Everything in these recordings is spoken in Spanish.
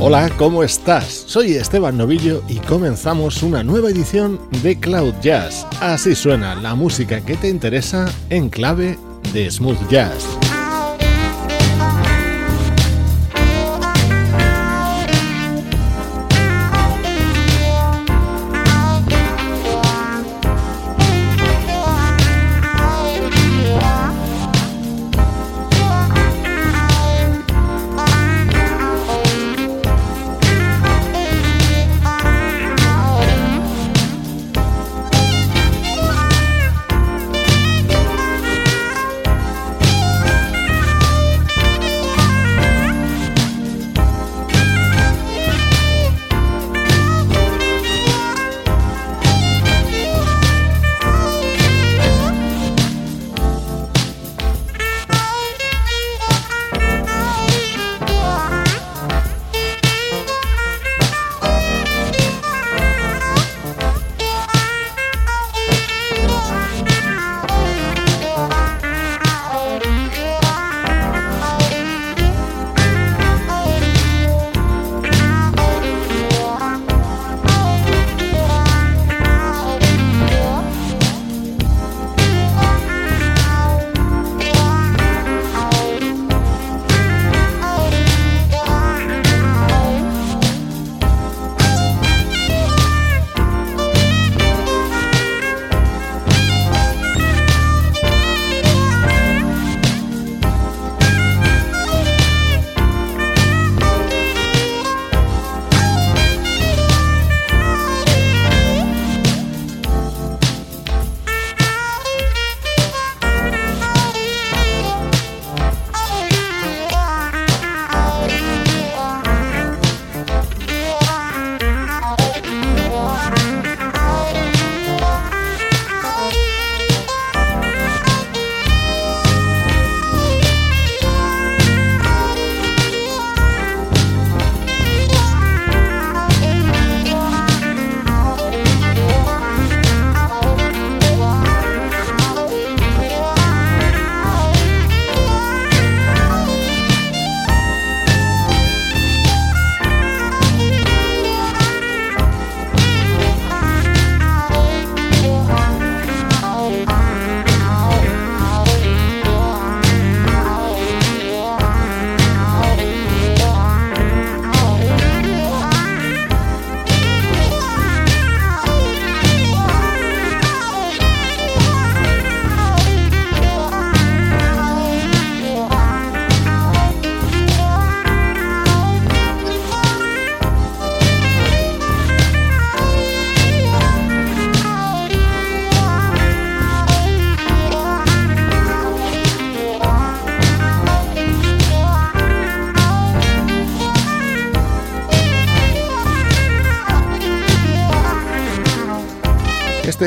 Hola, ¿cómo estás? Soy Esteban Novillo y comenzamos una nueva edición de Cloud Jazz. Así suena la música que te interesa en clave de smooth jazz.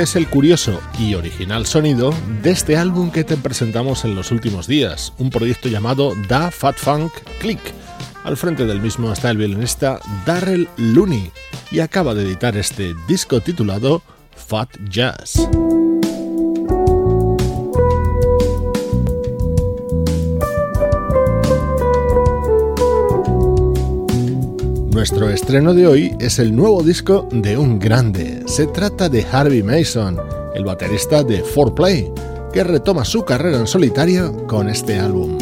Es el curioso y original sonido de este álbum que te presentamos en los últimos días, un proyecto llamado Da Fat Funk Click. Al frente del mismo está el violinista Darrell Looney y acaba de editar este disco titulado Fat Jazz. Nuestro estreno de hoy es el nuevo disco de un grande. Se trata de Harvey Mason, el baterista de 4Play, que retoma su carrera en solitario con este álbum.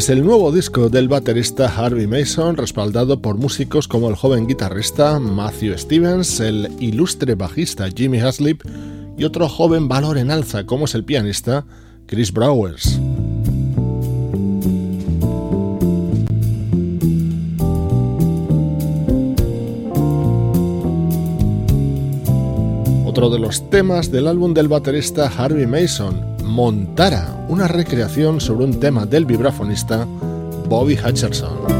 Es el nuevo disco del baterista Harvey Mason, respaldado por músicos como el joven guitarrista Matthew Stevens, el ilustre bajista Jimmy Haslip y otro joven valor en alza como es el pianista Chris Browers. Otro de los temas del álbum del baterista Harvey Mason, Montara, una recreación sobre un tema del vibrafonista Bobby Hutcherson.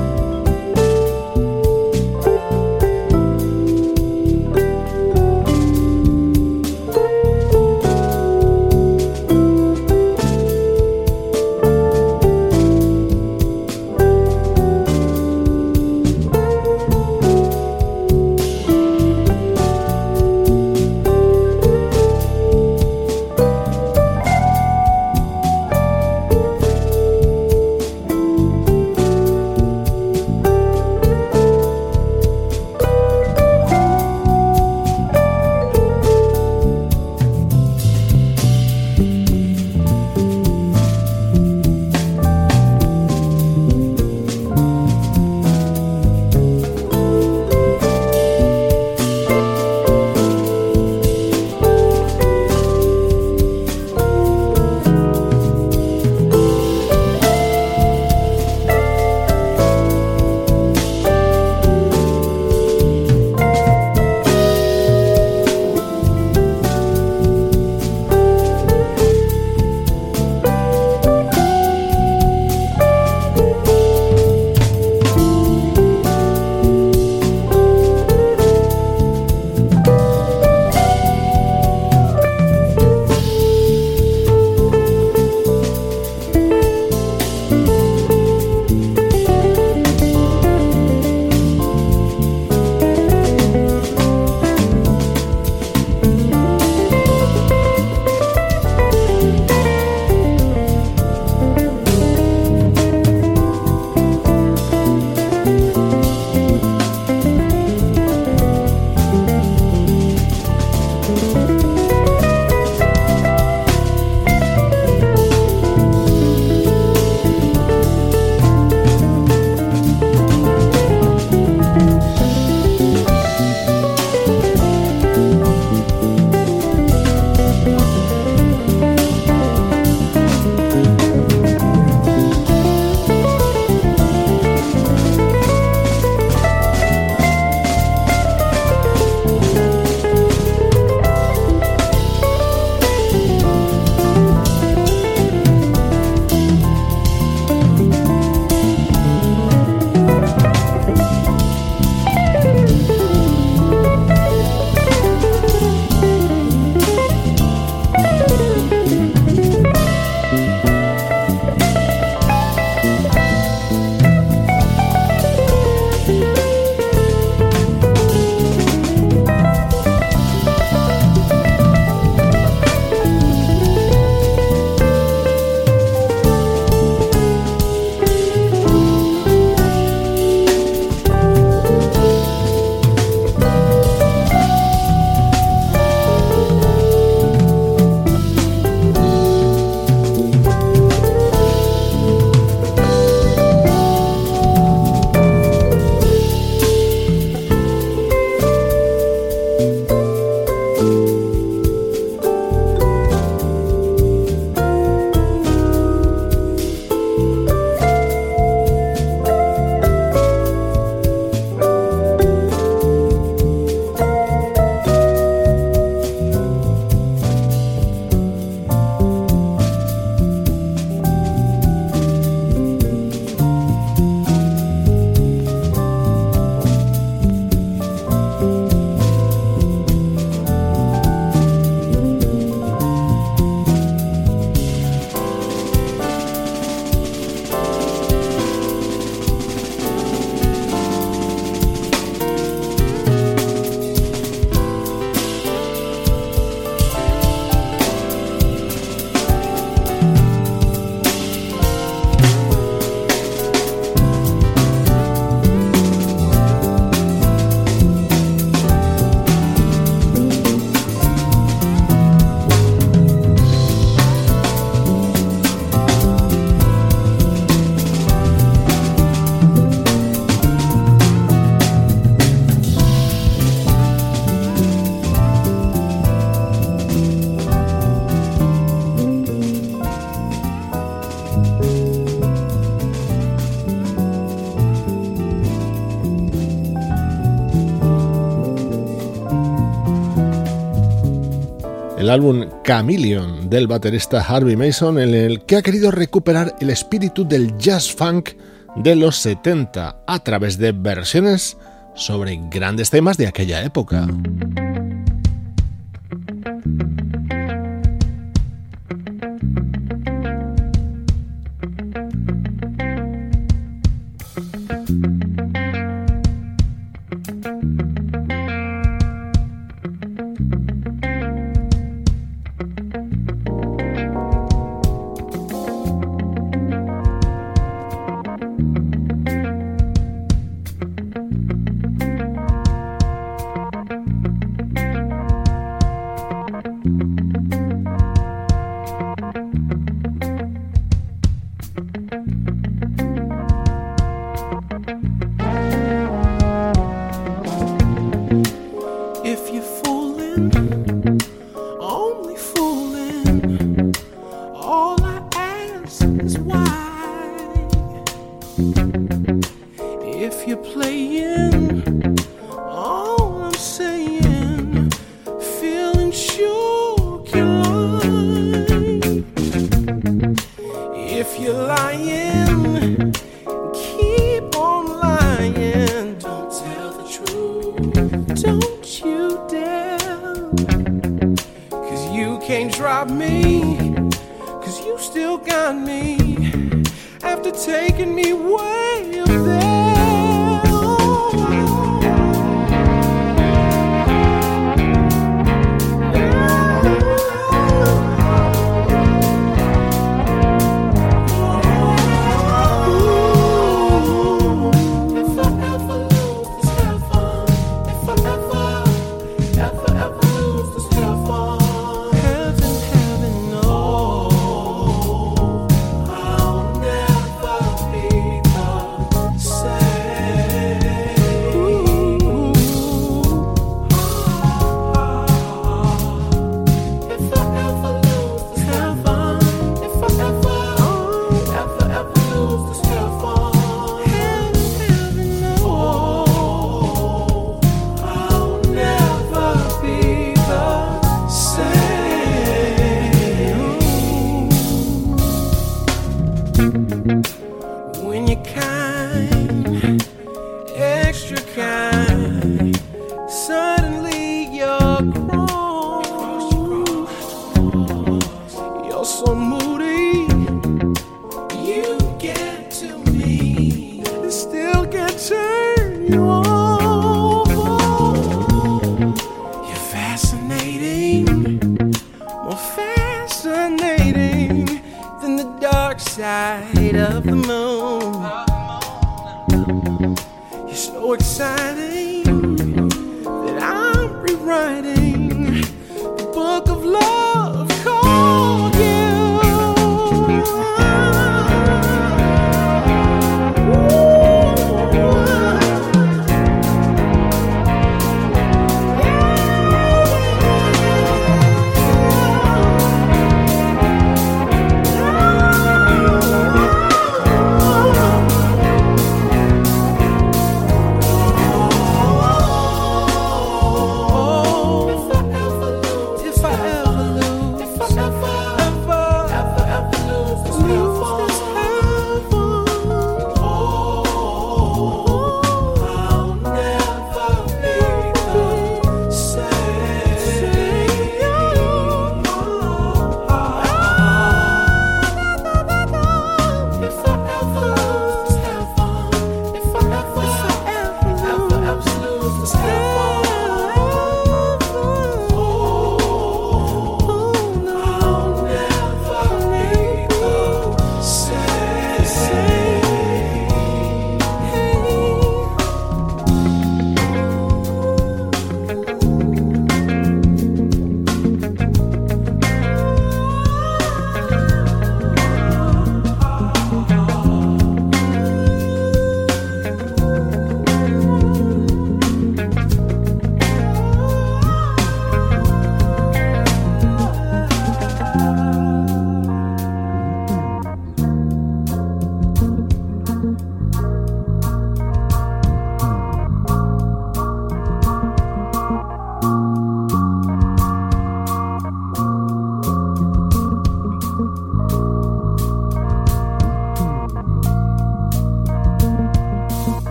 El álbum Chameleon del baterista Harvey Mason, en el que ha querido recuperar el espíritu del jazz funk de los 70 a través de versiones sobre grandes temas de aquella época.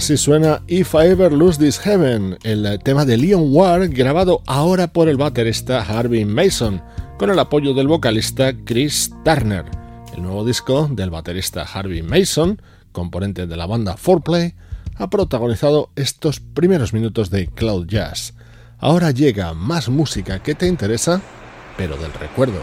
Así suena If I Ever Lose This Heaven, el tema de Leon Ward grabado ahora por el baterista Harvey Mason, con el apoyo del vocalista Chris Turner. El nuevo disco del baterista Harvey Mason, componente de la banda 4Play, ha protagonizado estos primeros minutos de Cloud Jazz. Ahora llega más música que te interesa, pero del recuerdo.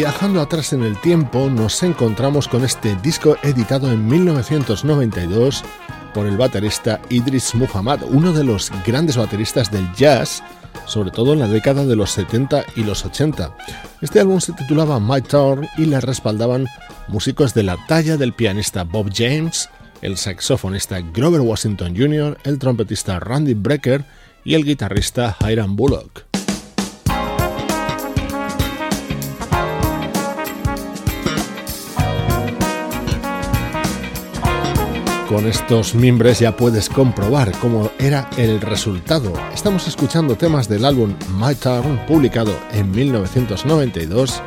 Viajando atrás en el tiempo, nos encontramos con este disco editado en 1992 por el baterista Idris Muhammad, uno de los grandes bateristas del jazz, sobre todo en la década de los 70 y los 80. Este álbum se titulaba My Turn y le respaldaban músicos de la talla del pianista Bob James, el saxofonista Grover Washington Jr., el trompetista Randy Brecker y el guitarrista Hiram Bullock. Con estos mimbres ya puedes comprobar cómo era el resultado. Estamos escuchando temas del álbum My Turn, publicado en 1992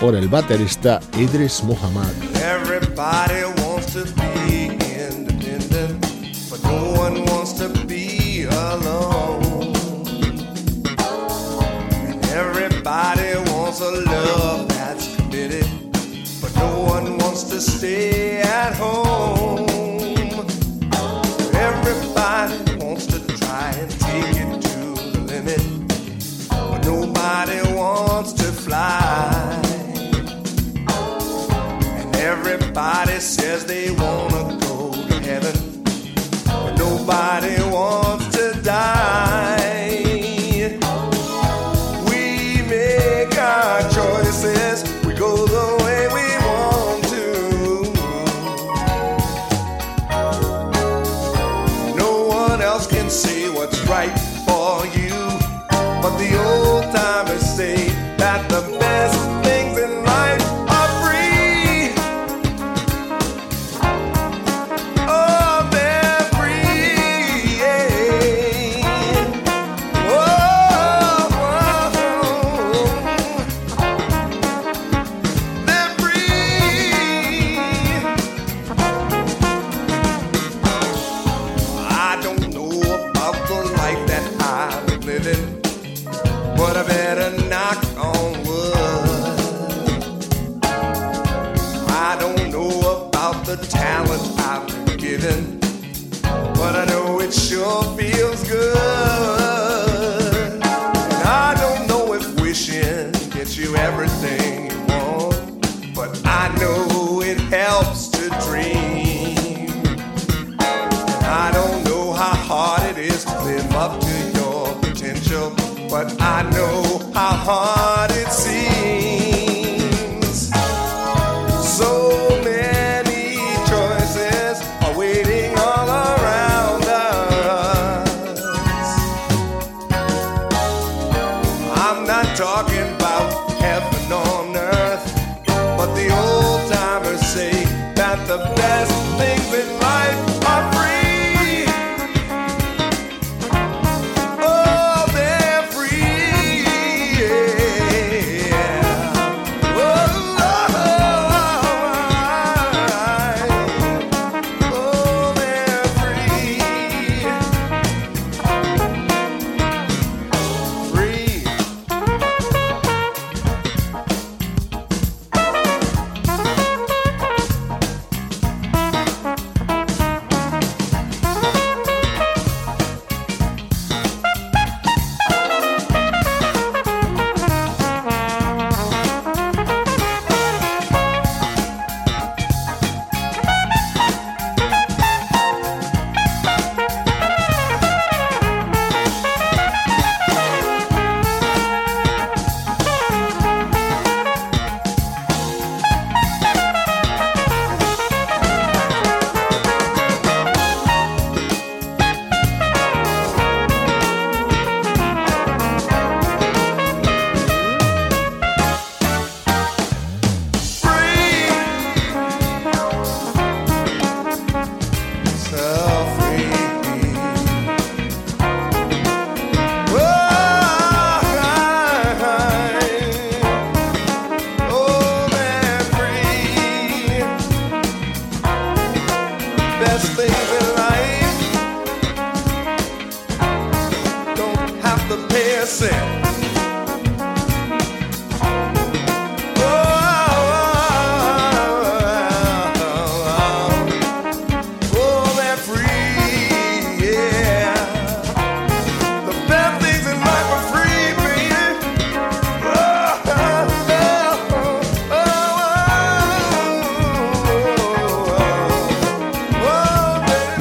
por el baterista Idris Muhammad. Everybody wants to be independent, but no one wants to be alone. Everybody wants a love that's committed, but no one wants to stay at home. Fly. And everybody says they wanna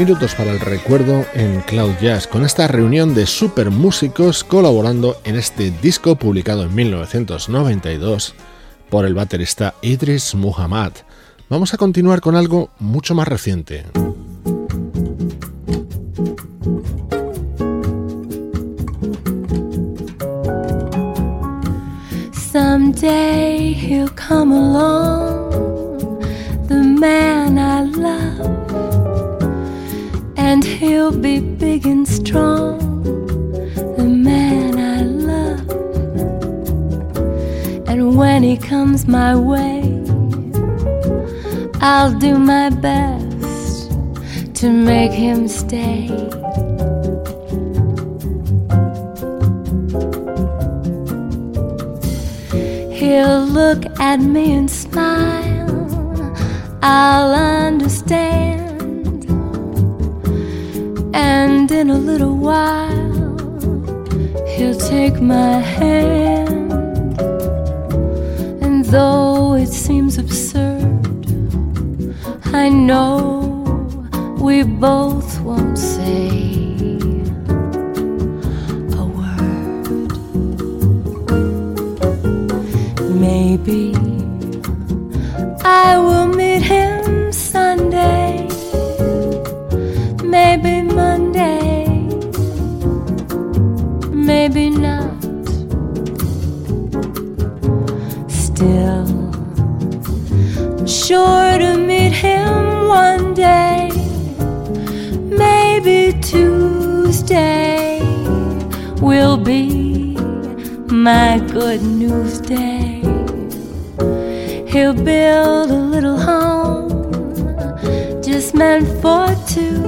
Minutos para el recuerdo en Cloud Jazz, con esta reunión de super músicos colaborando en este disco publicado en 1992 por el baterista Idris Muhammad. Vamos a continuar con algo mucho más reciente. Someday he'll come along, the man he'll be big and strong, the man I love. And when he comes my way, I'll do my best to make him stay. He'll look at me and smile. I'll understand. And in a little while, he'll take my hand. And though it seems absurd, I know we both won't say. A word. Maybe I will my good news day. He'll build a little home just meant for two,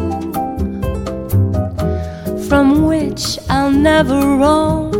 from which I'll never roam.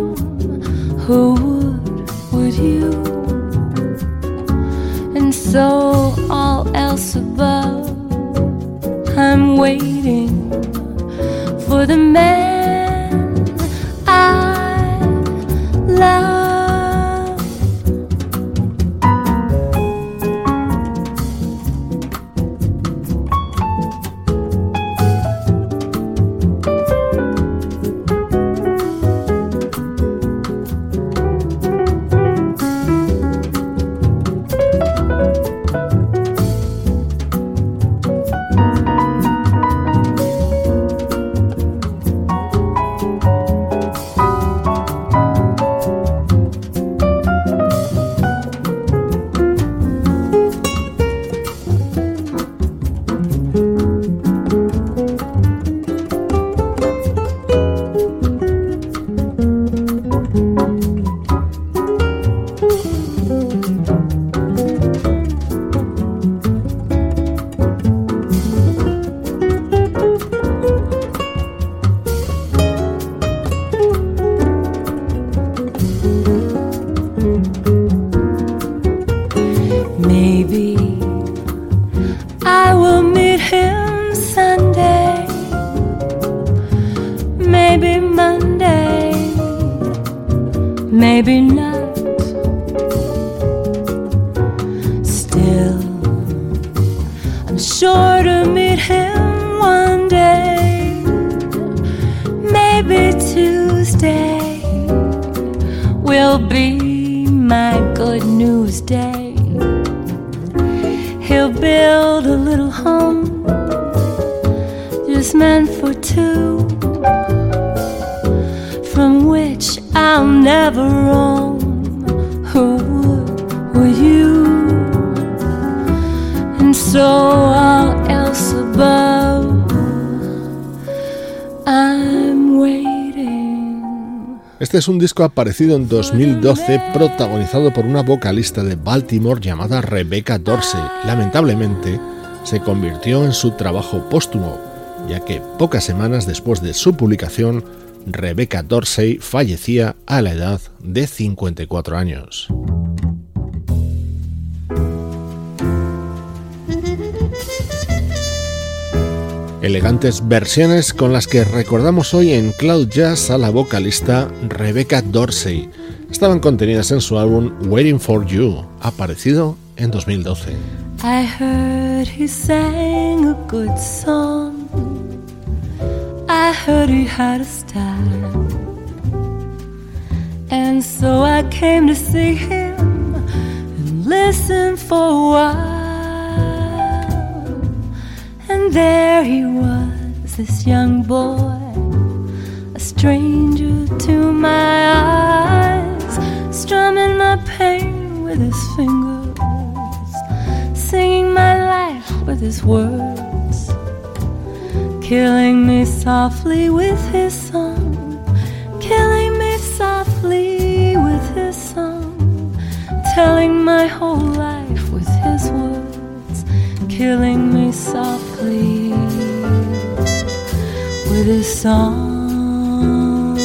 Es un disco aparecido en 2012 protagonizado por una vocalista de Baltimore llamada Rebecca Dorsey. Lamentablemente, se convirtió en su trabajo póstumo, ya que pocas semanas después de su publicación, Rebecca Dorsey fallecía a la edad de 54 años. Elegantes versiones con las que recordamos hoy en Cloud Jazz a la vocalista Rebecca Dorsey. Estaban contenidas en su álbum Waiting for You, aparecido en 2012. I heard he sang a good song. heard he had a. And so I came to see him and listen for a while. There he was, this young boy, a stranger to my eyes, strumming my pain with his fingers, singing my life with his words, killing me softly with his song, killing me softly with his song, telling my whole life with his words, killing me softly with his song.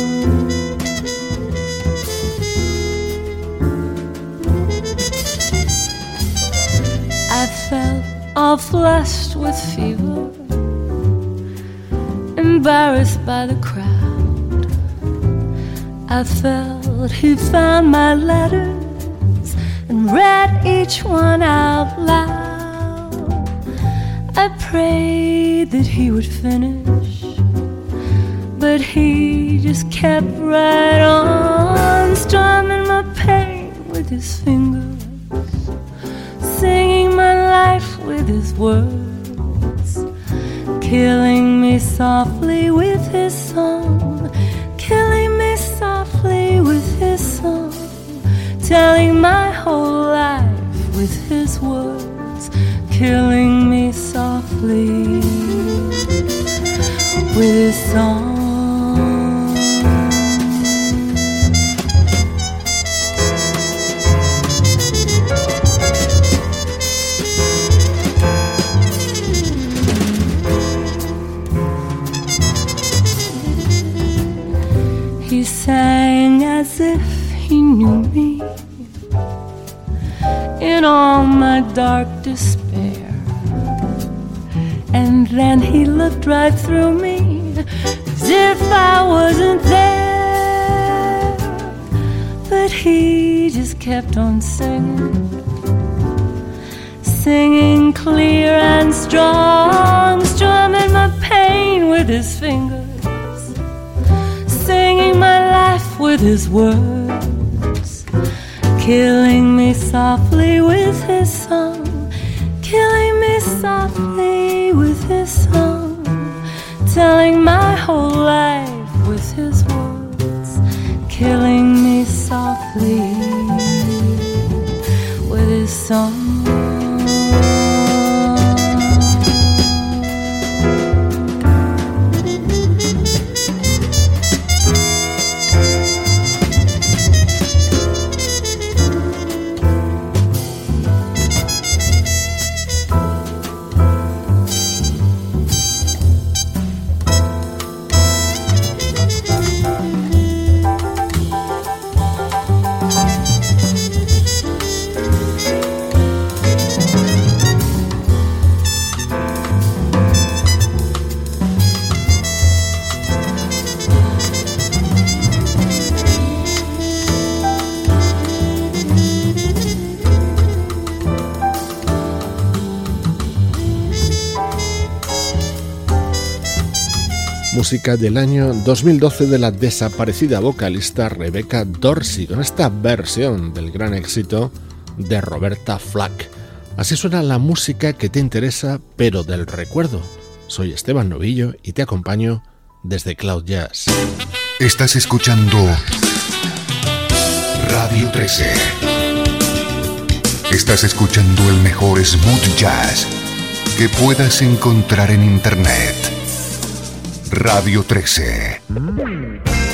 I felt all flushed with fever, embarrassed by the crowd. I felt he found my letters and read each one out loud. Prayed that he would finish, but he just kept right on, strumming my pain with his fingers singing my life with his words, killing me softly with his song, killing me softly with his song, telling my whole life with his words, killing with his song. He sang as if he knew me in all my dark despair. And then he looked right through me as if I wasn't there. But he just kept on singing, singing clear and strong, strumming my pain with his fingers singing my life with his words, killing me softly with his song, killing me softly telling my whole life música del año 2012 de la desaparecida vocalista Rebecca Dorsey, con esta versión del gran éxito de Roberta Flack. Así suena la música que te interesa, pero del recuerdo. Soy Esteban Novillo y te acompaño desde Cloud Jazz. Estás escuchando Radio 13. Estás escuchando el mejor smooth jazz que puedas encontrar en Internet. Radio 13.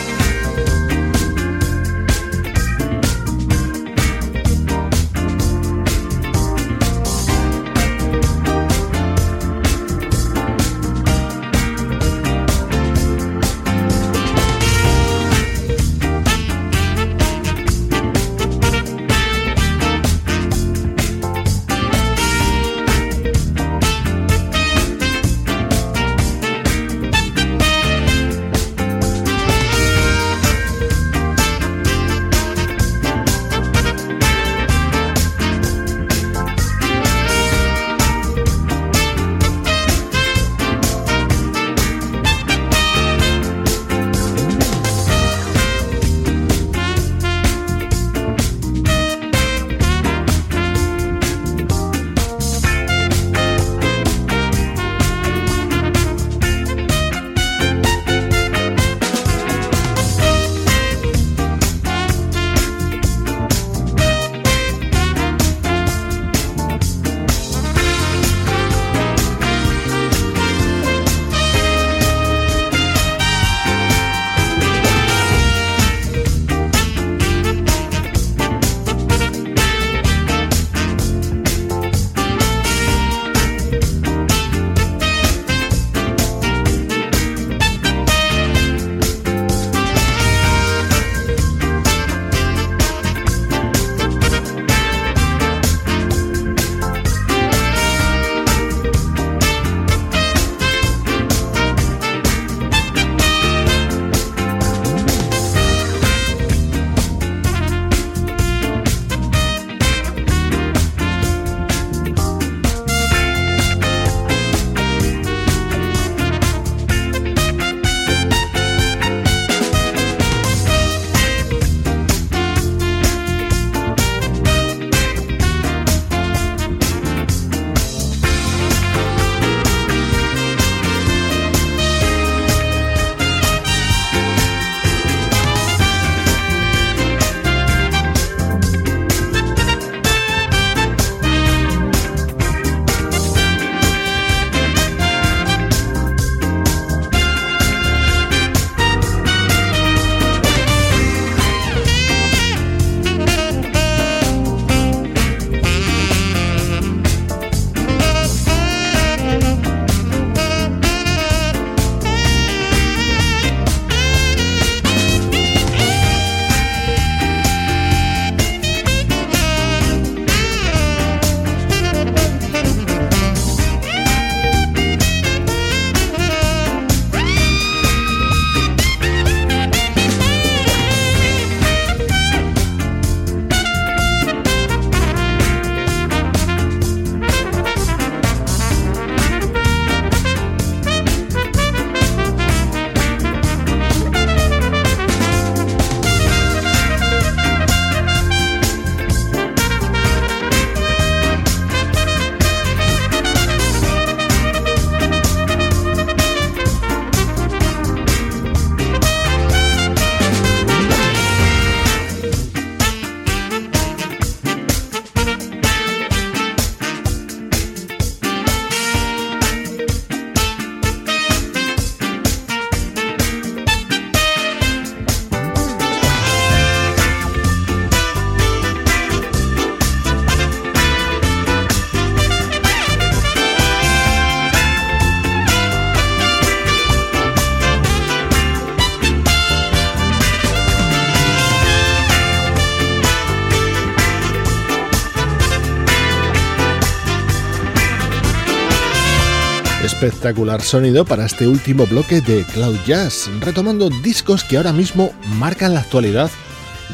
Espectacular sonido para este último bloque de Cloud Jazz, retomando discos que ahora mismo marcan la actualidad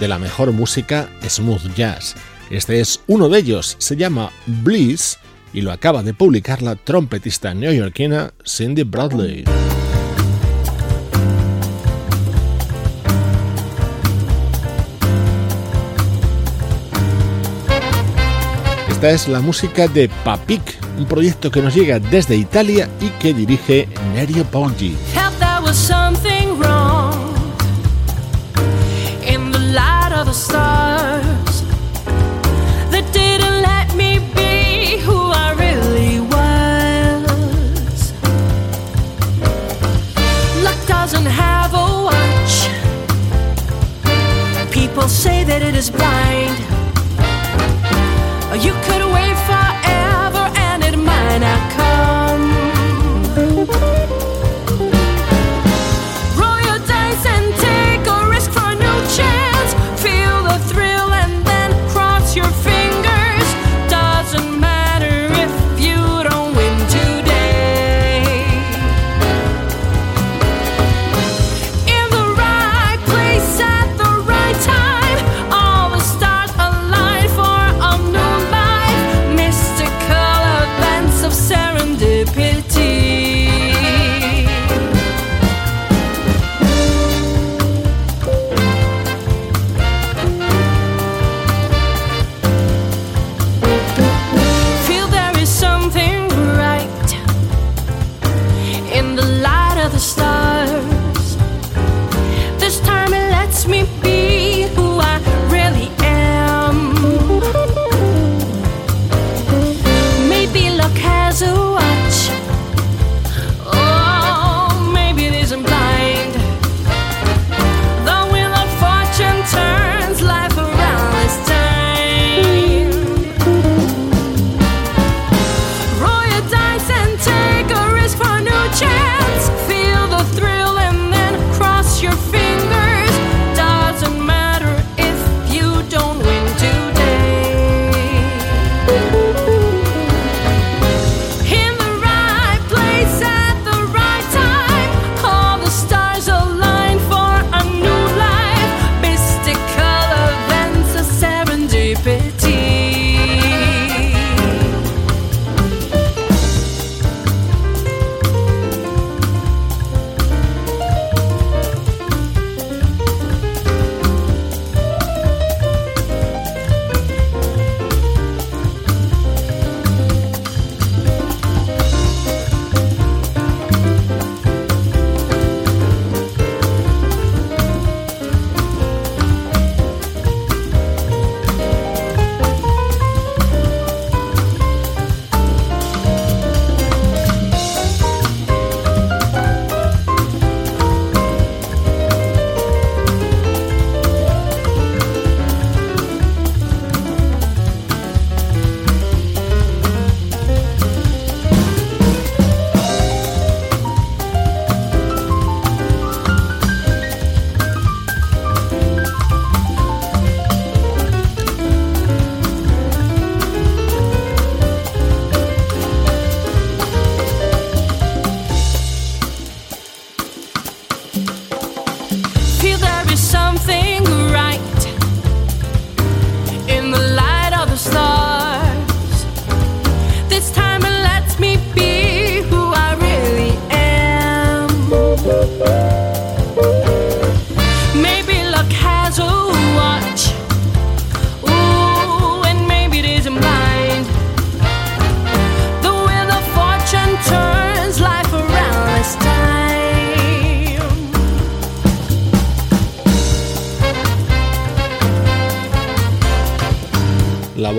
de la mejor música smooth jazz. Este es uno de ellos, se llama Bliss y lo acaba de publicar la trompetista neoyorquina Cindy Bradley. Esta es la música de Papik, un proyecto que nos llega desde Italia y que dirige Nerio. People say that it is blind.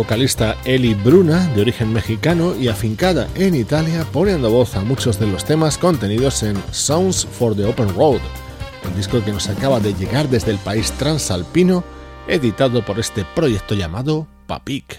Vocalista Eli Bruna, de origen mexicano y afincada en Italia, poniendo voz a muchos de los temas contenidos en Sounds for the Open Road, el disco que nos acaba de llegar desde el país transalpino, editado por este proyecto llamado Papik.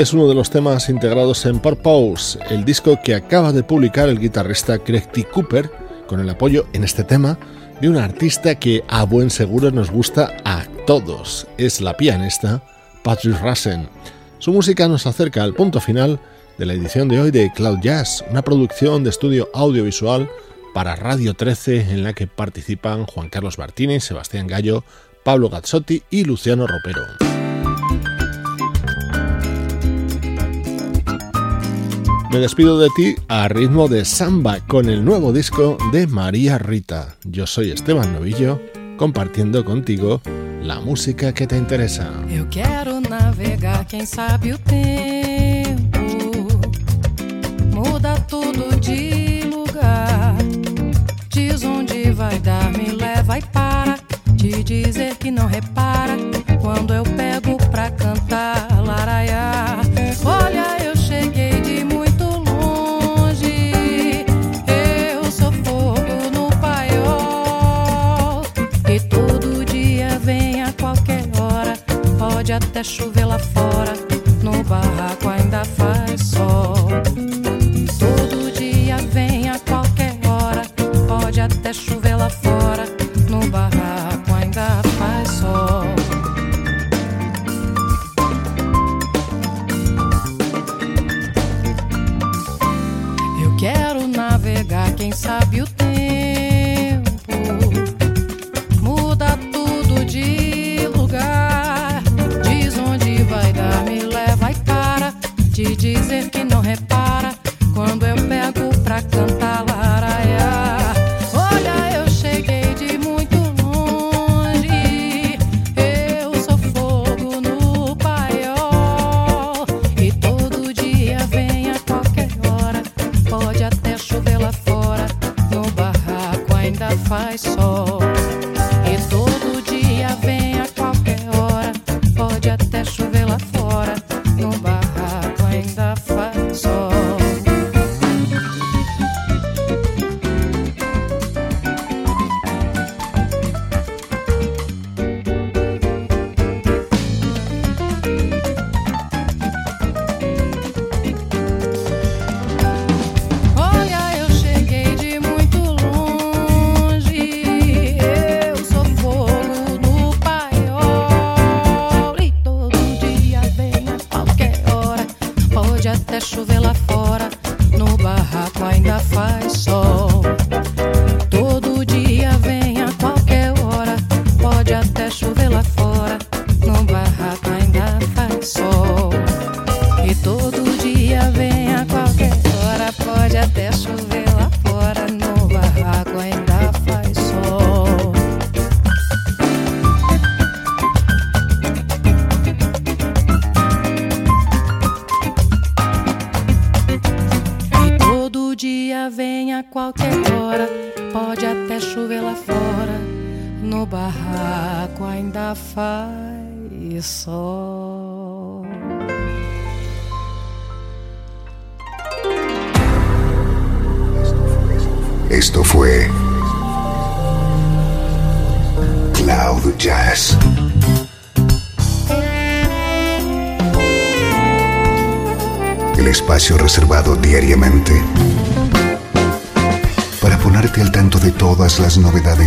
Es uno de los temas integrados en Purpose, el disco que acaba de publicar el guitarrista Craig T. Cooper, con el apoyo en este tema de una artista que a buen seguro nos gusta a todos. Es la pianista Patrick Rassen. Su música nos acerca al punto final de la edición de hoy de Cloud Jazz, una producción de estudio audiovisual para Radio 13 en la que participan Juan Carlos Martínez, Sebastián Gallo, Pablo Gazzotti y Luciano Ropero. Me despido de ti a ritmo de samba con el nuevo disco de María Rita. Yo soy Esteban Novillo, compartiendo contigo la música que te interesa. Eu quero navegar, quem sabe o tempo muda tudo de lugar. Diz onde vai dar, me leva e para de dizer que não repara quando eu pego pra cantar até chover lá fora,